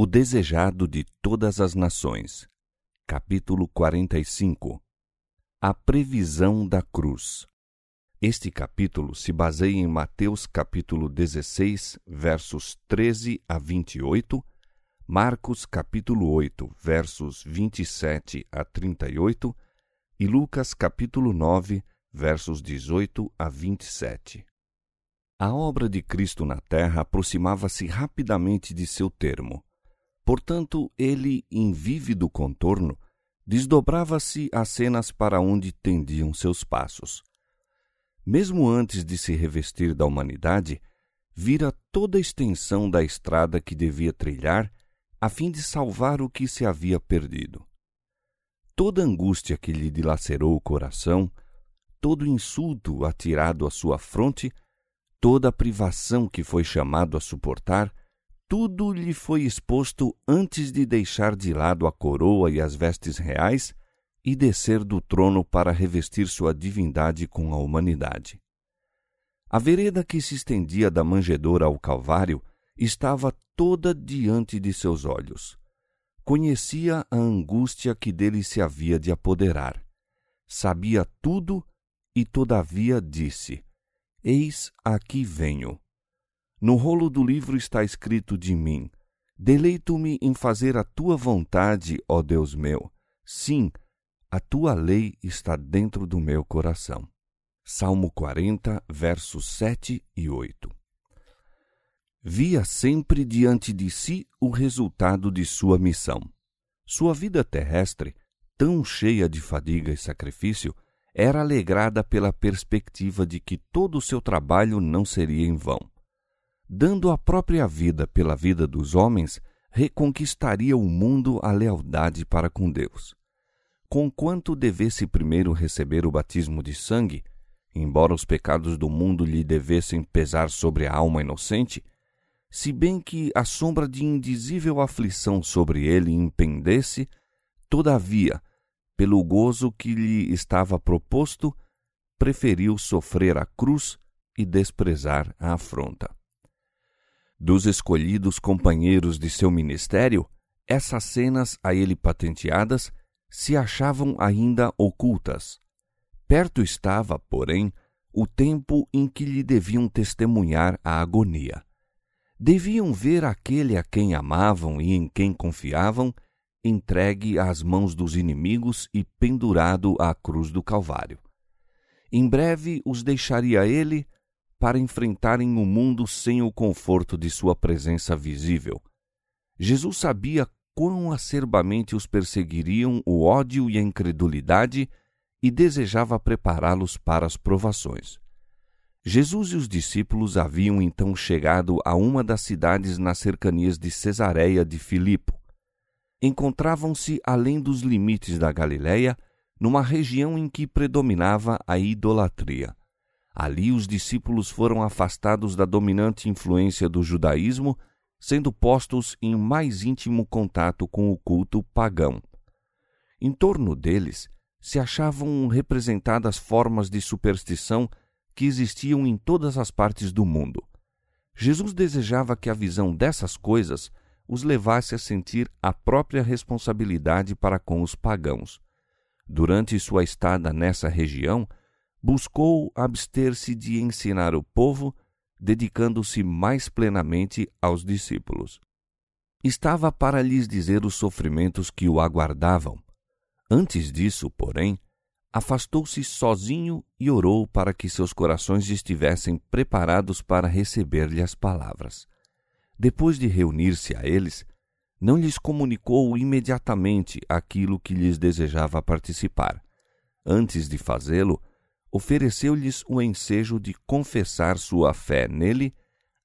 O Desejado de Todas as Nações. Capítulo 45 A Previsão da Cruz. Este capítulo se baseia em Mateus capítulo 16, versos 13 a 28, Marcos capítulo 8, versos 27 a 38 e Lucas capítulo 9, versos 18 a 27. A obra de Cristo na terra aproximava-se rapidamente de seu termo. Portanto, ele, em vívido contorno, desdobrava-se as cenas para onde tendiam seus passos. Mesmo antes de se revestir da humanidade, vira toda a extensão da estrada que devia trilhar a fim de salvar o que se havia perdido. Toda angústia que lhe dilacerou o coração, todo insulto atirado à sua fronte, toda a privação que foi chamado a suportar, tudo lhe foi exposto antes de deixar de lado a coroa e as vestes reais e descer do trono para revestir sua divindade com a humanidade. A vereda que se estendia da manjedoura ao Calvário estava toda diante de seus olhos. Conhecia a angústia que dele se havia de apoderar. Sabia tudo e, todavia, disse: Eis aqui venho. No rolo do livro está escrito de mim: Deleito-me em fazer a tua vontade, ó Deus meu. Sim, a tua lei está dentro do meu coração. Salmo 40, versos 7 e 8. Via sempre diante de si o resultado de sua missão. Sua vida terrestre, tão cheia de fadiga e sacrifício, era alegrada pela perspectiva de que todo o seu trabalho não seria em vão dando a própria vida pela vida dos homens, reconquistaria o mundo a lealdade para com Deus. Conquanto devesse primeiro receber o batismo de sangue, embora os pecados do mundo lhe devessem pesar sobre a alma inocente, se bem que a sombra de indizível aflição sobre ele impendesse, todavia, pelo gozo que lhe estava proposto, preferiu sofrer a cruz e desprezar a afronta. Dos escolhidos companheiros de seu ministério, essas cenas a ele patenteadas se achavam ainda ocultas. Perto estava, porém, o tempo em que lhe deviam testemunhar a agonia. Deviam ver aquele a quem amavam e em quem confiavam entregue às mãos dos inimigos e pendurado à cruz do Calvário. Em breve os deixaria ele para enfrentarem o mundo sem o conforto de sua presença visível. Jesus sabia quão acerbamente os perseguiriam o ódio e a incredulidade e desejava prepará-los para as provações. Jesus e os discípulos haviam então chegado a uma das cidades nas cercanias de Cesareia de Filipo. Encontravam-se além dos limites da Galiléia, numa região em que predominava a idolatria. Ali os discípulos foram afastados da dominante influência do judaísmo, sendo postos em mais íntimo contato com o culto pagão. Em torno deles se achavam representadas formas de superstição que existiam em todas as partes do mundo. Jesus desejava que a visão dessas coisas os levasse a sentir a própria responsabilidade para com os pagãos. Durante sua estada nessa região, buscou abster-se de ensinar o povo, dedicando-se mais plenamente aos discípulos. Estava para lhes dizer os sofrimentos que o aguardavam. Antes disso, porém, afastou-se sozinho e orou para que seus corações estivessem preparados para receber-lhe as palavras. Depois de reunir-se a eles, não lhes comunicou imediatamente aquilo que lhes desejava participar. Antes de fazê-lo, ofereceu-lhes o ensejo de confessar sua fé nele,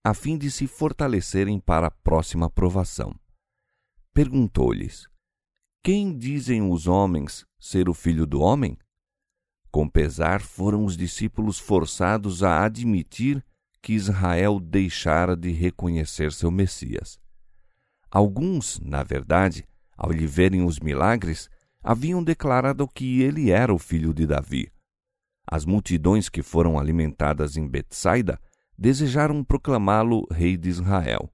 a fim de se fortalecerem para a próxima provação. Perguntou-lhes: Quem dizem os homens ser o filho do homem? Com pesar foram os discípulos forçados a admitir que Israel deixara de reconhecer seu Messias. Alguns, na verdade, ao lhe verem os milagres, haviam declarado que ele era o filho de Davi. As multidões que foram alimentadas em Betsaida desejaram proclamá-lo rei de Israel.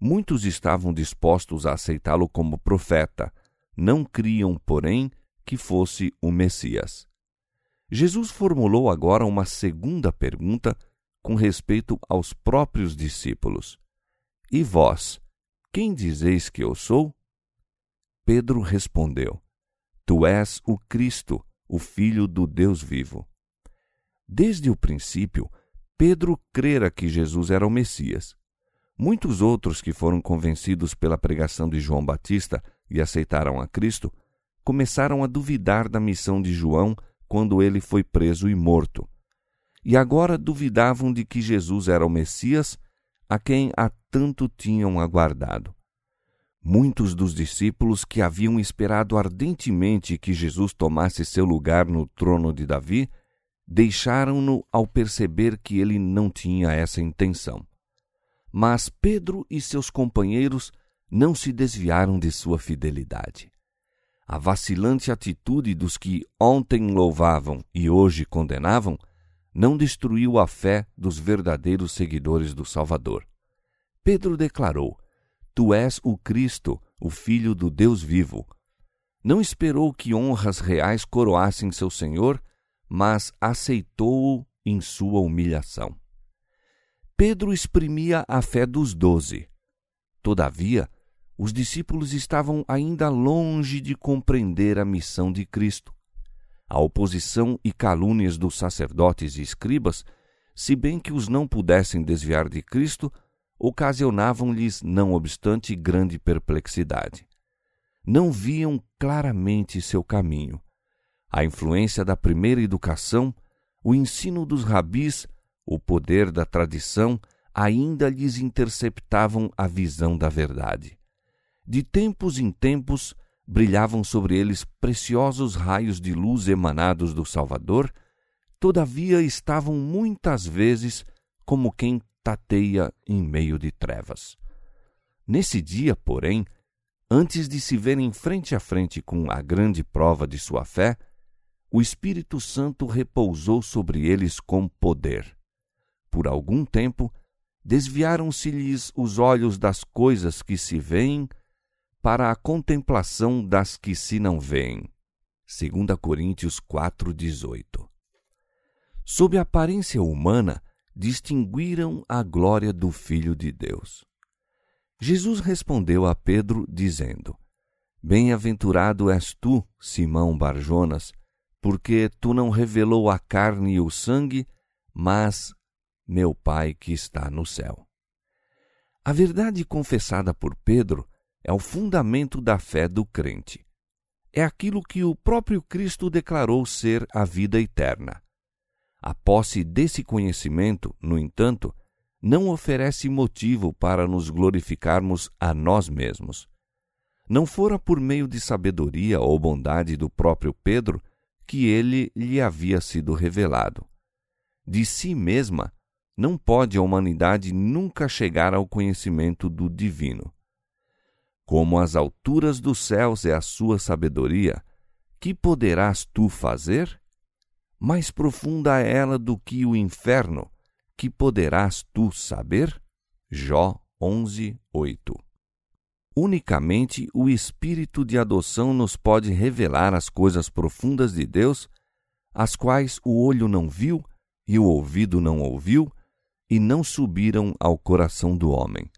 Muitos estavam dispostos a aceitá-lo como profeta, não criam, porém, que fosse o Messias. Jesus formulou agora uma segunda pergunta com respeito aos próprios discípulos: E vós, quem dizeis que eu sou? Pedro respondeu: Tu és o Cristo, o Filho do Deus vivo. Desde o princípio, Pedro crera que Jesus era o Messias. Muitos outros que foram convencidos pela pregação de João Batista e aceitaram a Cristo começaram a duvidar da missão de João quando ele foi preso e morto. E agora duvidavam de que Jesus era o Messias a quem há tanto tinham aguardado. Muitos dos discípulos que haviam esperado ardentemente que Jesus tomasse seu lugar no trono de Davi deixaram-no ao perceber que ele não tinha essa intenção. Mas Pedro e seus companheiros não se desviaram de sua fidelidade. A vacilante atitude dos que ontem louvavam e hoje condenavam não destruiu a fé dos verdadeiros seguidores do Salvador. Pedro declarou: Tu és o Cristo, o Filho do Deus vivo. Não esperou que honras reais coroassem seu Senhor, mas aceitou-o em sua humilhação. Pedro exprimia a fé dos doze. Todavia, os discípulos estavam ainda longe de compreender a missão de Cristo. A oposição e calúnias dos sacerdotes e escribas, se bem que os não pudessem desviar de Cristo, ocasionavam-lhes, não obstante, grande perplexidade. Não viam claramente seu caminho. A influência da primeira educação, o ensino dos rabis, o poder da tradição ainda lhes interceptavam a visão da verdade. De tempos em tempos brilhavam sobre eles preciosos raios de luz emanados do Salvador, todavia estavam muitas vezes como quem tateia em meio de trevas. Nesse dia, porém, antes de se verem frente a frente com a grande prova de sua fé, o Espírito Santo repousou sobre eles com poder. Por algum tempo, desviaram-se-lhes os olhos das coisas que se veem para a contemplação das que se não veem. 2 Coríntios 4:18. Sob a aparência humana, distinguiram a glória do Filho de Deus. Jesus respondeu a Pedro dizendo: Bem-aventurado és tu, Simão Barjonas, porque tu não revelou a carne e o sangue, mas meu Pai que está no céu. A verdade confessada por Pedro é o fundamento da fé do crente. É aquilo que o próprio Cristo declarou ser a vida eterna. A posse desse conhecimento, no entanto, não oferece motivo para nos glorificarmos a nós mesmos. Não fora por meio de sabedoria ou bondade do próprio Pedro que ele lhe havia sido revelado. De si mesma, não pode a humanidade nunca chegar ao conhecimento do divino. Como as alturas dos céus é a sua sabedoria, que poderás tu fazer? Mais profunda é ela do que o inferno, que poderás tu saber? Jó 11, 8. Unicamente o Espírito de adoção nos pode revelar as coisas profundas de Deus, as quais o olho não viu e o ouvido não ouviu e não subiram ao coração do homem.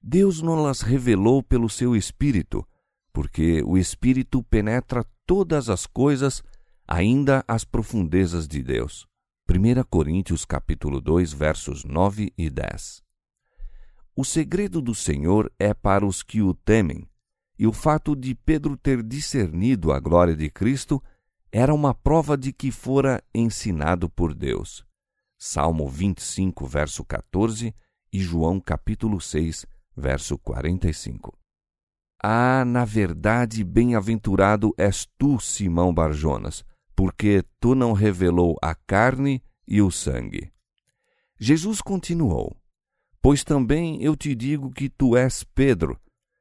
Deus nos revelou pelo seu Espírito, porque o Espírito penetra todas as coisas, ainda as profundezas de Deus. 1 Coríntios capítulo 2, versos 9 e 10. O segredo do Senhor é para os que o temem, e o fato de Pedro ter discernido a glória de Cristo era uma prova de que fora ensinado por Deus. Salmo 25, verso 14 e João capítulo 6, verso 45. Ah, na verdade, bem-aventurado és tu, Simão Barjonas, porque tu não revelou a carne e o sangue. Jesus continuou: Pois também eu te digo que tu és Pedro,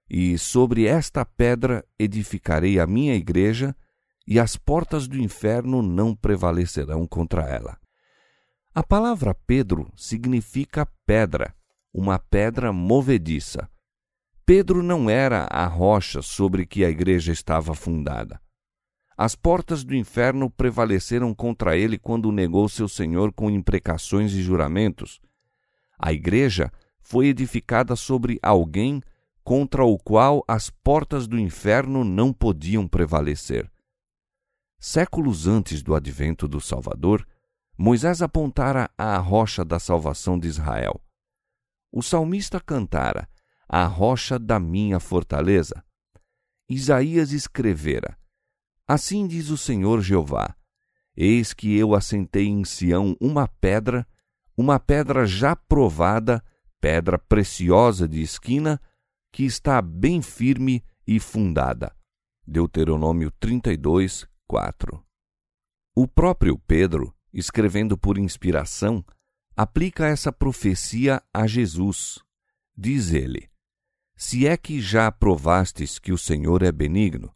e sobre esta pedra edificarei a minha igreja, e as portas do inferno não prevalecerão contra ela. A palavra Pedro significa pedra, uma pedra movediça, Pedro não era a rocha sobre que a igreja estava fundada. As portas do inferno prevaleceram contra ele quando negou seu Senhor com imprecações e juramentos. A igreja foi edificada sobre alguém contra o qual as portas do inferno não podiam prevalecer. Séculos antes do advento do Salvador, Moisés apontara à rocha da salvação de Israel. O salmista cantara: A rocha da minha fortaleza. Isaías escrevera: Assim diz o Senhor Jeová: Eis que eu assentei em Sião uma pedra, uma pedra já provada, pedra preciosa de esquina, que está bem firme e fundada. Deuteronômio 32, 4. O próprio Pedro, escrevendo por inspiração, aplica essa profecia a Jesus. Diz ele: Se é que já provastes que o Senhor é benigno,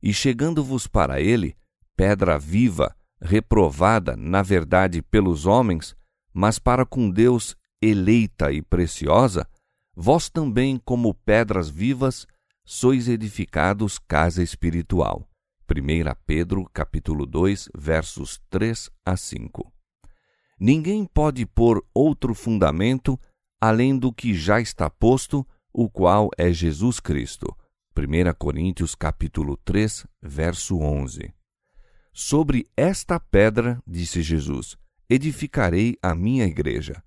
e chegando-vos para ele, pedra viva, reprovada, na verdade, pelos homens, mas para com Deus eleita e preciosa, vós também, como pedras vivas, sois edificados casa espiritual. 1 Pedro capítulo 2, versos 3 a 5. Ninguém pode pôr outro fundamento além do que já está posto, o qual é Jesus Cristo. 1 Coríntios capítulo 3, verso 11. Sobre esta pedra, disse Jesus, edificarei a minha igreja.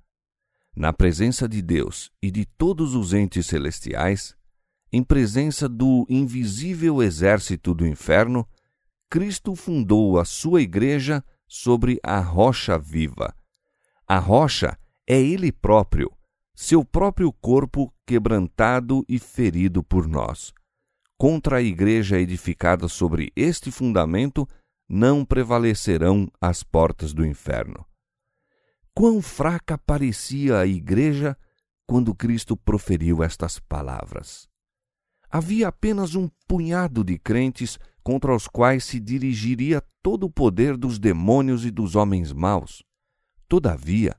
Na presença de Deus e de todos os entes celestiais, em presença do invisível exército do inferno, Cristo fundou a sua igreja sobre a rocha viva. A rocha é Ele próprio, seu próprio corpo quebrantado e ferido por nós. Contra a igreja edificada sobre este fundamento não prevalecerão as portas do inferno. Quão fraca parecia a igreja quando Cristo proferiu estas palavras havia apenas um punhado de crentes contra os quais se dirigiria todo o poder dos demônios e dos homens maus. Todavia,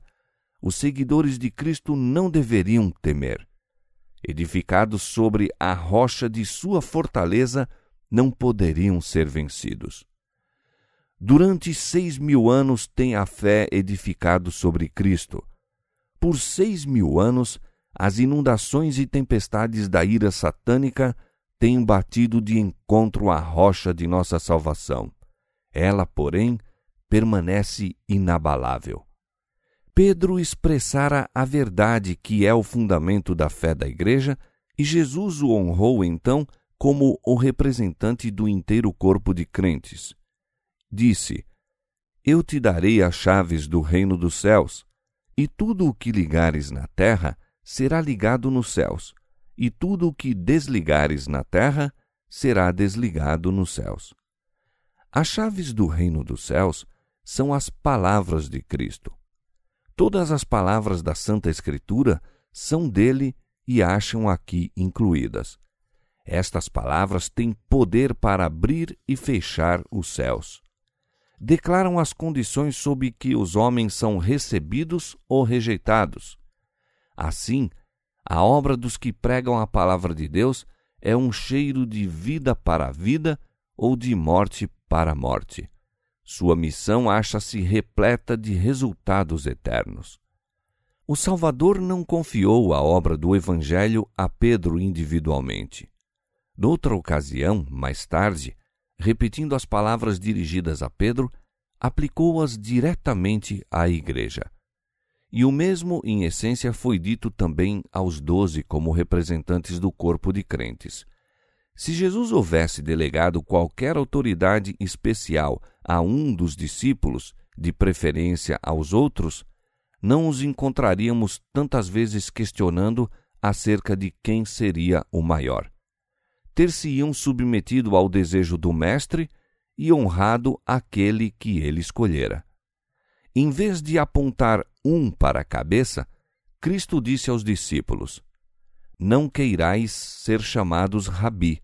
os seguidores de Cristo não deveriam temer. Edificados sobre a rocha de sua fortaleza, não poderiam ser vencidos. Durante seis mil anos tem a fé edificado sobre Cristo. Por seis mil anos, as inundações e tempestades da ira satânica têm batido de encontro à rocha de nossa salvação. Ela, porém, permanece inabalável. Pedro expressara a verdade que é o fundamento da fé da Igreja e Jesus o honrou então como o representante do inteiro corpo de crentes. Disse: Eu te darei as chaves do reino dos céus, e tudo o que ligares na terra será ligado nos céus, e tudo o que desligares na terra será desligado nos céus. As chaves do reino dos céus são as palavras de Cristo. Todas as palavras da Santa Escritura são dele e acham aqui incluídas. Estas palavras têm poder para abrir e fechar os céus. Declaram as condições sob que os homens são recebidos ou rejeitados Assim, a obra dos que pregam a palavra de Deus é um cheiro de vida para a vida ou de morte para a morte. Sua missão acha-se repleta de resultados eternos. O Salvador não confiou a obra do Evangelho a Pedro individualmente. Noutra ocasião, mais tarde, repetindo as palavras dirigidas a Pedro, aplicou-as diretamente à Igreja. E o mesmo, em essência, foi dito também aos doze como representantes do corpo de crentes. Se Jesus houvesse delegado qualquer autoridade especial a um dos discípulos, de preferência aos outros, não os encontraríamos tantas vezes questionando acerca de quem seria o maior. Ter-se-iam submetido ao desejo do Mestre e honrado aquele que ele escolhera. Em vez de apontar um para a cabeça, Cristo disse aos discípulos: Não queirais ser chamados rabi,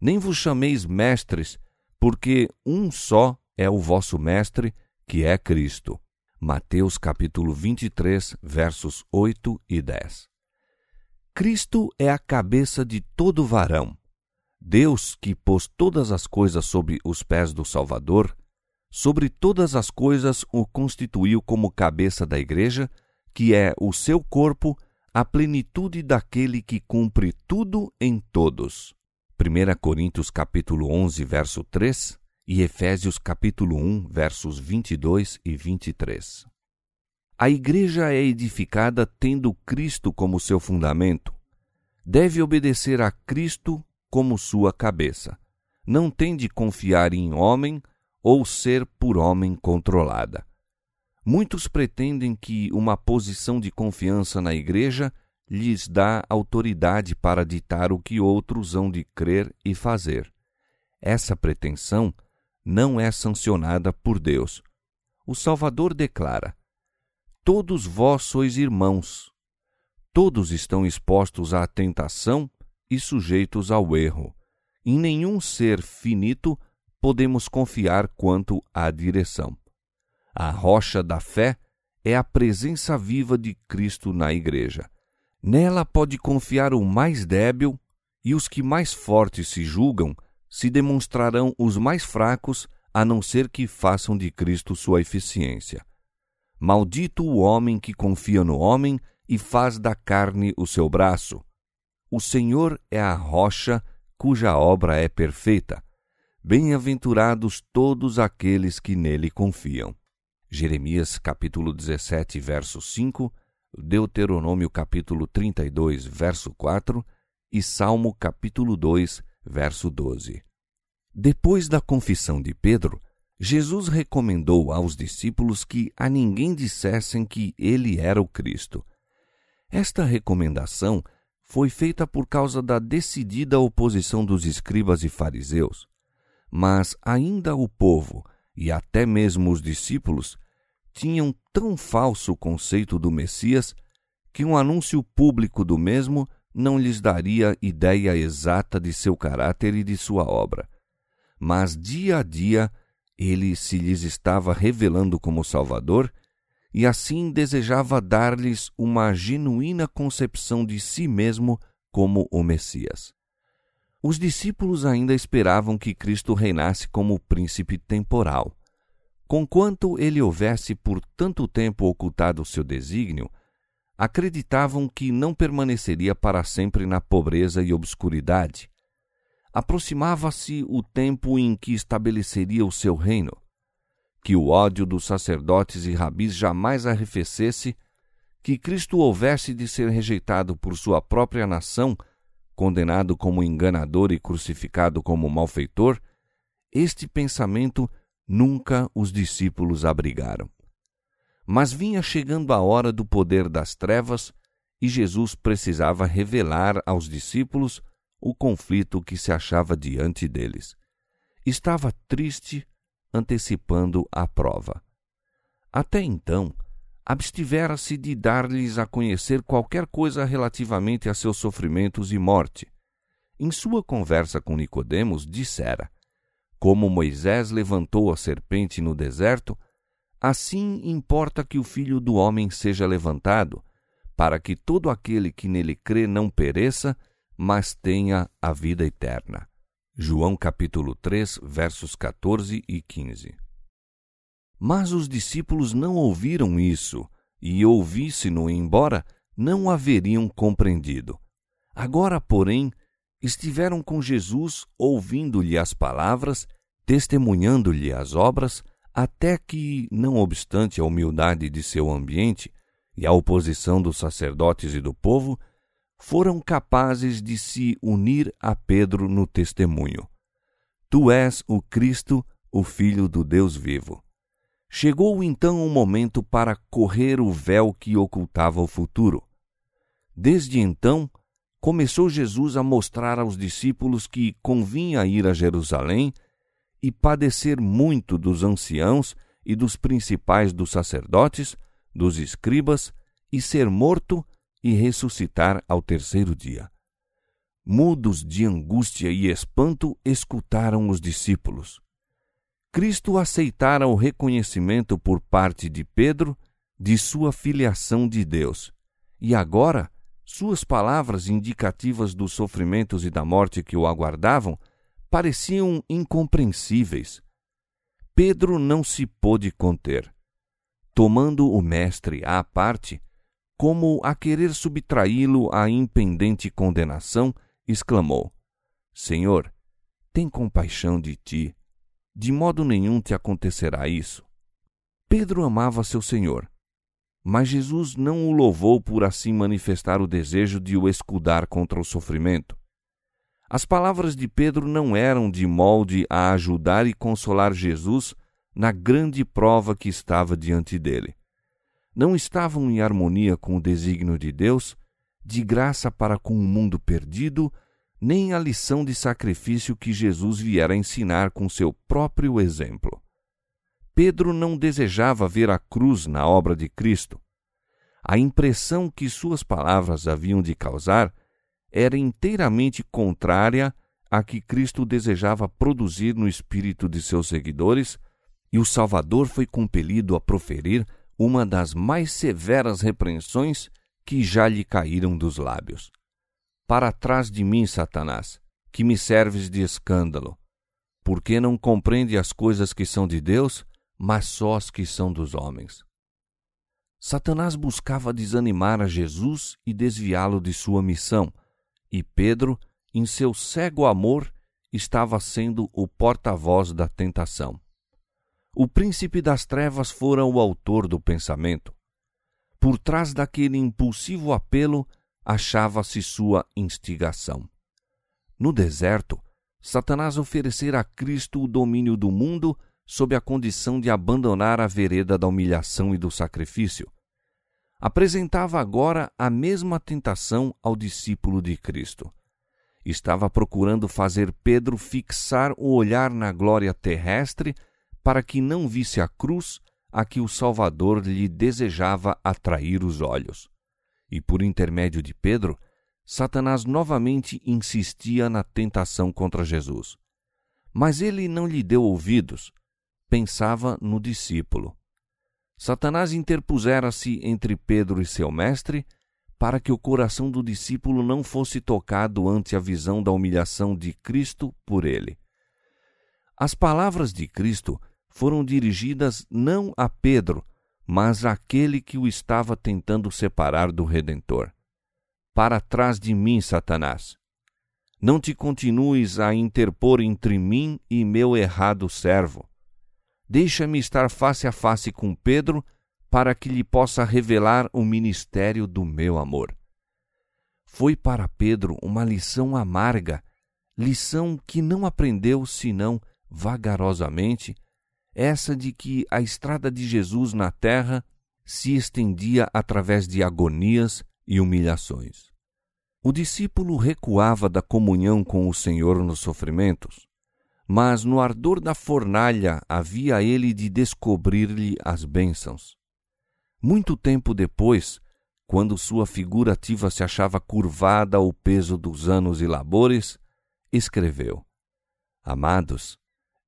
nem vos chameis mestres, porque um só é o vosso mestre, que é Cristo. Mateus capítulo 23, versos 8 e 10. Cristo é a cabeça de todo varão. Deus, que pôs todas as coisas sob os pés do Salvador, sobre todas as coisas o constituiu como cabeça da Igreja, que é o seu corpo, a plenitude daquele que cumpre tudo em todos. 1 Coríntios capítulo 11, verso 3 e Efésios capítulo 1, versos 22 e 23. A igreja é edificada tendo Cristo como seu fundamento. Deve obedecer a Cristo como sua cabeça. Não tem de confiar em homem ou ser por homem controlada. Muitos pretendem que uma posição de confiança na igreja lhes dá autoridade para ditar o que outros hão de crer e fazer. Essa pretensão não é sancionada por Deus. O Salvador declara: Todos vós sois irmãos. Todos estão expostos à tentação e sujeitos ao erro. Em nenhum ser finito podemos confiar quanto à direção. A rocha da fé é a presença viva de Cristo na Igreja. Nela pode confiar o mais débil, e os que mais fortes se julgam se demonstrarão os mais fracos, a não ser que façam de Cristo sua eficiência. Maldito o homem que confia no homem e faz da carne o seu braço. O Senhor é a rocha cuja obra é perfeita. Bem-aventurados todos aqueles que nele confiam. Jeremias capítulo 17, verso 5, Deuteronômio capítulo 32, verso 4 e Salmo capítulo 2, verso 12. Depois da confissão de Pedro, Jesus recomendou aos discípulos que a ninguém dissessem que ele era o Cristo. Esta recomendação foi feita por causa da decidida oposição dos escribas e fariseus. Mas ainda o povo, e até mesmo os discípulos, tinham tão falso conceito do Messias que um anúncio público do mesmo não lhes daria ideia exata de seu caráter e de sua obra. Mas dia a dia ele se lhes estava revelando como Salvador e assim desejava dar-lhes uma genuína concepção de si mesmo como o Messias. Os discípulos ainda esperavam que Cristo reinasse como príncipe temporal. Conquanto ele houvesse por tanto tempo ocultado seu desígnio, acreditavam que não permaneceria para sempre na pobreza e obscuridade, aproximava-se o tempo em que estabeleceria o seu reino. Que o ódio dos sacerdotes e rabis jamais arrefecesse, que Cristo houvesse de ser rejeitado por sua própria nação, condenado como enganador e crucificado como malfeitor, este pensamento nunca os discípulos abrigaram. Mas vinha chegando a hora do poder das trevas e Jesus precisava revelar aos discípulos o conflito que se achava diante deles. Estava triste, antecipando a prova. Até então, abstivera-se de dar-lhes a conhecer qualquer coisa relativamente a seus sofrimentos e morte. Em sua conversa com Nicodemos, dissera: Como Moisés levantou a serpente no deserto, assim importa que o filho do homem seja levantado, para que todo aquele que nele crê não pereça, mas tenha a vida eterna. João capítulo 3, versos 14 e 15. Mas os discípulos não ouviram isso, e ouvisse-no embora, não haveriam compreendido. Agora, porém, estiveram com Jesus, ouvindo-lhe as palavras, testemunhando-lhe as obras, até que, não obstante a humildade de seu ambiente e a oposição dos sacerdotes e do povo, foram capazes de se unir a Pedro no testemunho. Tu és o Cristo, o Filho do Deus vivo. Chegou então o momento para correr o véu que ocultava o futuro. Desde então, começou Jesus a mostrar aos discípulos que convinha ir a Jerusalém e padecer muito dos anciãos e dos principais dos sacerdotes, dos escribas, e ser morto e ressuscitar ao terceiro dia. Mudos de angústia e espanto, escutaram os discípulos. Cristo aceitara o reconhecimento por parte de Pedro de sua filiação de Deus, e agora Suas palavras indicativas dos sofrimentos e da morte que o aguardavam pareciam incompreensíveis. Pedro não se pôde conter. Tomando o mestre à parte, como a querer subtraí-lo à impendente condenação, exclamou: Senhor, tem compaixão de ti. De modo nenhum te acontecerá isso. Pedro amava seu Senhor, mas Jesus não o louvou por assim manifestar o desejo de o escudar contra o sofrimento. As palavras de Pedro não eram de molde a ajudar e consolar Jesus na grande prova que estava diante dele. Não estavam em harmonia com o desígnio de Deus, de graça para com o mundo perdido, nem a lição de sacrifício que Jesus viera ensinar com seu próprio exemplo. Pedro não desejava ver a cruz na obra de Cristo. A impressão que suas palavras haviam de causar era inteiramente contrária à que Cristo desejava produzir no espírito de seus seguidores, e o Salvador foi compelido a proferir uma das mais severas repreensões que já lhe caíram dos lábios. Para trás de mim, Satanás, que me serves de escândalo, porque não compreende as coisas que são de Deus, mas só as que são dos homens. Satanás buscava desanimar a Jesus e desviá-lo de sua missão, e Pedro, em seu cego amor, estava sendo o porta-voz da tentação. O príncipe das trevas fora o autor do pensamento. Por trás daquele impulsivo apelo achava-se sua instigação. No deserto, Satanás oferecera a Cristo o domínio do mundo sob a condição de abandonar a vereda da humilhação e do sacrifício. Apresentava agora a mesma tentação ao discípulo de Cristo. Estava procurando fazer Pedro fixar o olhar na glória terrestre para que não visse a cruz a que o Salvador lhe desejava atrair os olhos. E por intermédio de Pedro, Satanás novamente insistia na tentação contra Jesus. Mas ele não lhe deu ouvidos, pensava no discípulo. Satanás interpusera-se entre Pedro e seu mestre para que o coração do discípulo não fosse tocado ante a visão da humilhação de Cristo por ele. As palavras de Cristo foram dirigidas não a Pedro, mas àquele que o estava tentando separar do Redentor. Para trás de mim, Satanás. Não te continues a interpor entre mim e meu errado servo. Deixa-me estar face a face com Pedro, para que lhe possa revelar o ministério do meu amor. Foi para Pedro uma lição amarga, lição que não aprendeu senão vagarosamente, essa de que a estrada de Jesus na terra se estendia através de agonias e humilhações. O discípulo recuava da comunhão com o Senhor nos sofrimentos, mas no ardor da fornalha havia ele de descobrir-lhe as bênçãos. Muito tempo depois, quando sua figura ativa se achava curvada ao peso dos anos e labores, escreveu: Amados,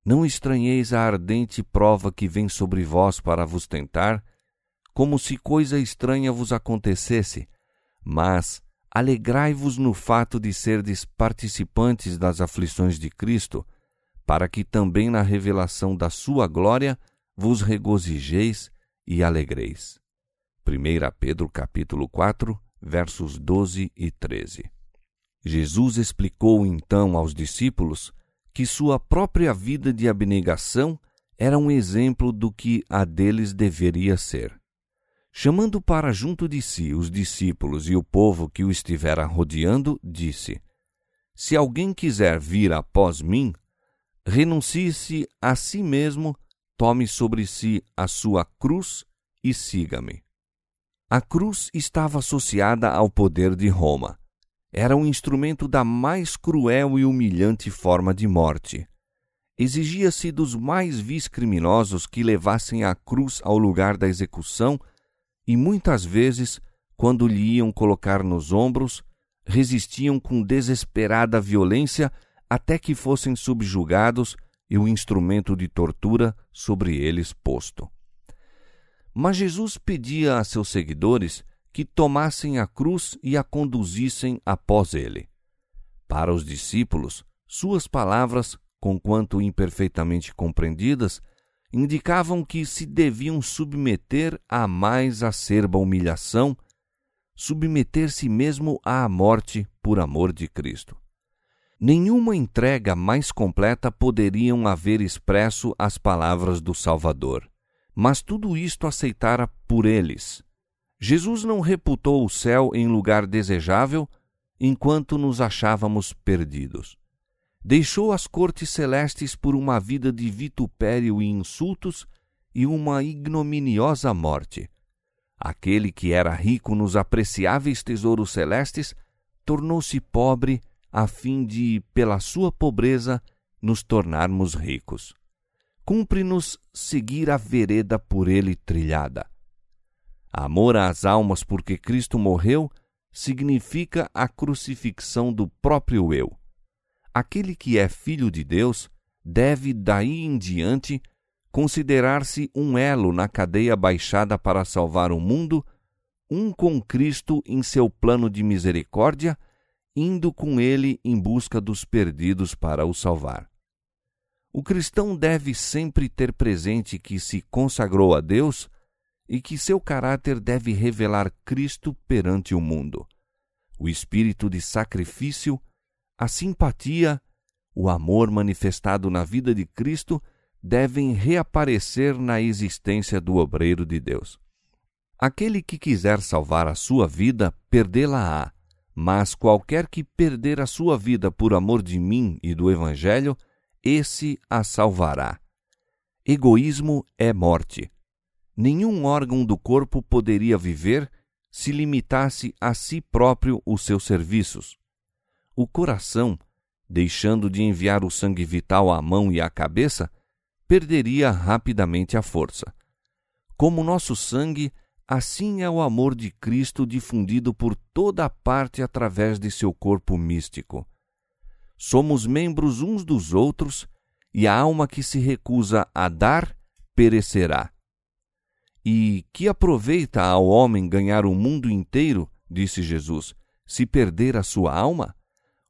não estranheis a ardente prova que vem sobre vós para vos tentar, como se coisa estranha vos acontecesse, mas alegrai-vos no fato de serdes participantes das aflições de Cristo, para que também na revelação da sua glória vos regozijeis e alegreis. 1 Pedro capítulo 4, versos 12 e 13. Jesus explicou então aos discípulos que sua própria vida de abnegação era um exemplo do que a deles deveria ser. Chamando para junto de si os discípulos e o povo que o estivera rodeando, disse: Se alguém quiser vir após mim, renuncie-se a si mesmo, tome sobre si a sua cruz e siga-me. A cruz estava associada ao poder de Roma. Era um instrumento da mais cruel e humilhante forma de morte. Exigia-se dos mais vis criminosos que levassem a cruz ao lugar da execução e muitas vezes, quando lhe iam colocar nos ombros, resistiam com desesperada violência até que fossem subjugados e o instrumento de tortura sobre eles posto. Mas Jesus pedia a seus seguidores que tomassem a cruz e a conduzissem após ele. Para os discípulos, suas palavras, conquanto imperfeitamente compreendidas, indicavam que se deviam submeter à mais acerba humilhação, submeter-se mesmo à morte por amor de Cristo. Nenhuma entrega mais completa poderiam haver expresso as palavras do Salvador, mas tudo isto aceitara por eles. Jesus não reputou o céu em lugar desejável enquanto nos achávamos perdidos. Deixou as cortes celestes por uma vida de vitupério e insultos e uma ignominiosa morte. Aquele que era rico nos apreciáveis tesouros celestes tornou-se pobre a fim de, pela sua pobreza, nos tornarmos ricos. Cumpre-nos seguir a vereda por ele trilhada. Amor às almas porque Cristo morreu significa a crucifixão do próprio eu. Aquele que é filho de Deus deve, daí em diante, considerar-se um elo na cadeia baixada para salvar o mundo, um com Cristo em seu plano de misericórdia indo com ele em busca dos perdidos para o salvar. O cristão deve sempre ter presente que se consagrou a Deus e que seu caráter deve revelar Cristo perante o mundo. O espírito de sacrifício, a simpatia, o amor manifestado na vida de Cristo devem reaparecer na existência do obreiro de Deus. Aquele que quiser salvar a sua vida, perdê-la-á mas qualquer que perder a sua vida por amor de mim e do Evangelho, esse a salvará. Egoísmo é morte. Nenhum órgão do corpo poderia viver se limitasse a si próprio os seus serviços. O coração, deixando de enviar o sangue vital à mão e à cabeça, perderia rapidamente a força. Como nosso sangue Assim é o amor de Cristo difundido por toda a parte através de seu corpo místico. Somos membros uns dos outros, e a alma que se recusa a dar perecerá. E que aproveita ao homem ganhar o mundo inteiro, disse Jesus, se perder a sua alma?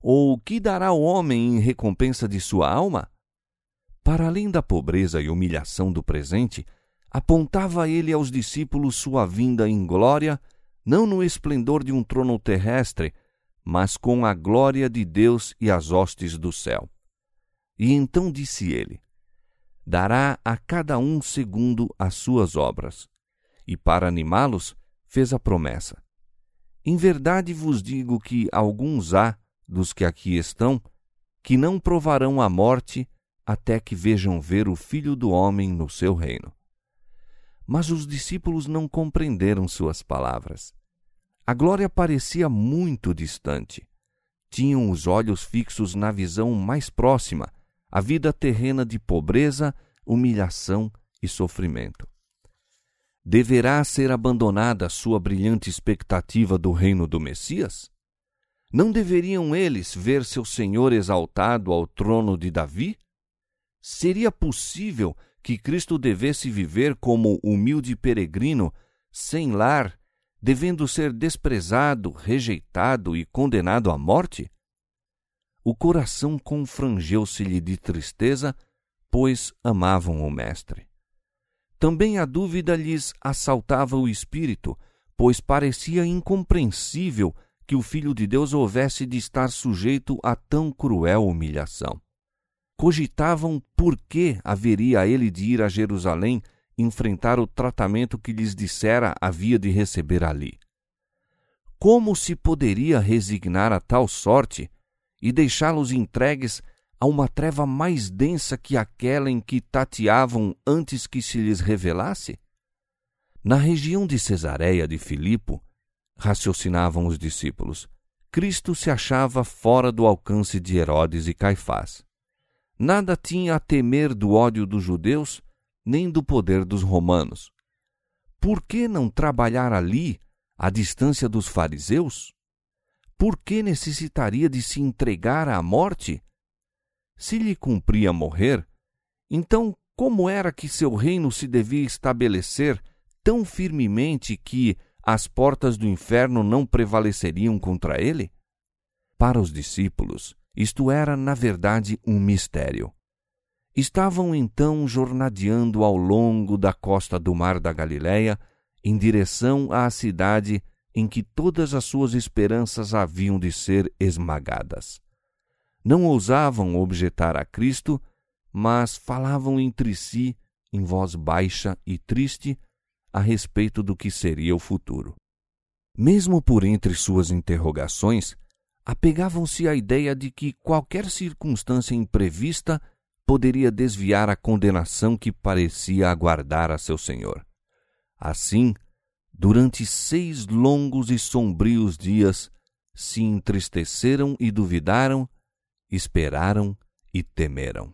Ou que dará o homem em recompensa de sua alma? Para além da pobreza e humilhação do presente, apontava ele aos discípulos sua vinda em glória, não no esplendor de um trono terrestre, mas com a glória de Deus e as hostes do céu. E então disse ele: Dará a cada um segundo as suas obras. E para animá-los, fez a promessa: Em verdade vos digo que alguns há, dos que aqui estão, que não provarão a morte até que vejam ver o Filho do Homem no seu reino. Mas os discípulos não compreenderam suas palavras. A glória parecia muito distante. Tinham os olhos fixos na visão mais próxima, a vida terrena de pobreza, humilhação e sofrimento. Deverá ser abandonada sua brilhante expectativa do reino do Messias? Não deveriam eles ver seu Senhor exaltado ao trono de Davi? Seria possível que Cristo devesse viver como humilde peregrino, sem lar, devendo ser desprezado, rejeitado e condenado à morte? O coração confrangeu-se-lhe de tristeza, pois amavam o Mestre. Também a dúvida lhes assaltava o espírito, pois parecia incompreensível que o Filho de Deus houvesse de estar sujeito a tão cruel humilhação cogitavam por que haveria ele de ir a Jerusalém enfrentar o tratamento que lhes dissera havia de receber ali. Como se poderia resignar a tal sorte e deixá-los entregues a uma treva mais densa que aquela em que tateavam antes que se lhes revelasse? Na região de Cesareia de Filipo, raciocinavam os discípulos, Cristo se achava fora do alcance de Herodes e Caifás nada tinha a temer do ódio dos judeus, nem do poder dos romanos. Por que não trabalhar ali, à distância dos fariseus? Por que necessitaria de se entregar à morte? Se lhe cumpria morrer, então como era que seu reino se devia estabelecer tão firmemente que, as portas do inferno não prevaleceriam contra ele? Para os discípulos, isto era, na verdade, um mistério. Estavam então jornadeando ao longo da costa do mar da Galiléia em direção à cidade em que todas as suas esperanças haviam de ser esmagadas. Não ousavam objetar a Cristo, mas falavam entre si, em voz baixa e triste, a respeito do que seria o futuro. Mesmo por entre suas interrogações, apegavam-se à ideia de que qualquer circunstância imprevista poderia desviar a condenação que parecia aguardar a seu senhor. Assim, durante seis longos e sombrios dias, se entristeceram e duvidaram, esperaram e temeram.